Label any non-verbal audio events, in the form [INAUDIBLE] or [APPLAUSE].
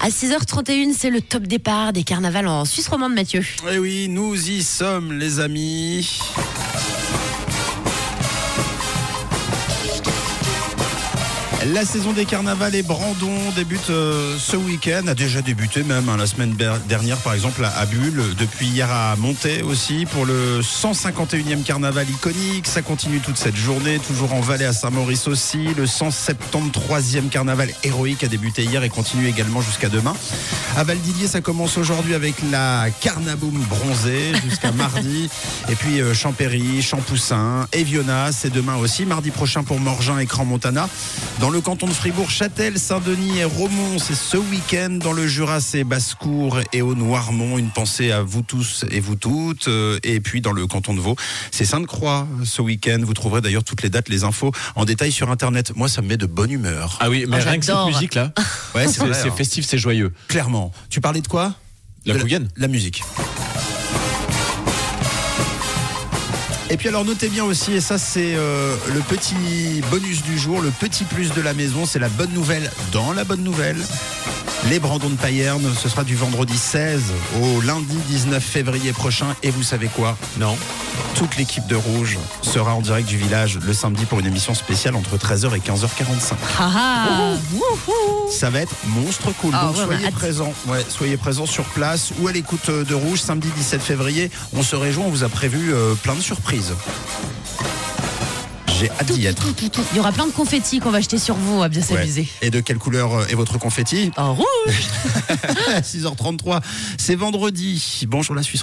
À 6h31, c'est le top départ des carnavals en Suisse romande, Mathieu. Eh oui, nous y sommes, les amis. La saison des carnavals et Brandon débute euh, ce week-end, a déjà débuté même hein, la semaine dernière par exemple à, à Bulle, depuis hier à Monté aussi pour le 151e carnaval iconique. Ça continue toute cette journée, toujours en Valais à Saint-Maurice aussi. Le 173e carnaval héroïque a débuté hier et continue également jusqu'à demain. À Valdilier, ça commence aujourd'hui avec la Carnaboum bronzée jusqu'à [LAUGHS] mardi. Et puis euh, Champéry, Champoussin, Eviona, c'est demain aussi. Mardi prochain pour Morgin et Cran-Montana. Dans le canton de Fribourg, Châtel, Saint-Denis et Romont, c'est ce week-end. Dans le Jura, c'est Basse-Cour et au Noirmont. Une pensée à vous tous et vous toutes. Euh, Et puis dans le canton de Vaud, c'est Sainte-Croix ce week-end. Vous trouverez d'ailleurs toutes les dates, les infos en détail sur Internet. Moi, ça me met de bonne humeur. Ah oui, mais Oh, rien que cette musique là, Ouais, c'est c'est festif, c'est joyeux. Clairement. Tu parlais de quoi? La De La musique. Et puis alors notez bien aussi, et ça c'est euh, le petit bonus du jour, le petit plus de la maison, c'est la bonne nouvelle dans la bonne nouvelle. Les Brandons de Payerne, ce sera du vendredi 16 au lundi 19 février prochain. Et vous savez quoi? Non. Toute l'équipe de Rouge sera en direct du village le samedi pour une émission spéciale entre 13h et 15h45. Ah ah Ça va être monstre cool. Ah Donc ouais, soyez présents. Ouais, soyez présents sur place ou à l'écoute euh, de Rouge samedi 17 février. On se réjouit, on vous a prévu euh, plein de surprises. J'ai hâte d'y être. Tout, tout, tout. Il y aura plein de confettis qu'on va jeter sur vous, à bien Ouais. s'amuser. Et de quelle couleur euh, est votre confetti? En rouge [LAUGHS] 6h33, c'est vendredi. Bonjour la Suisse.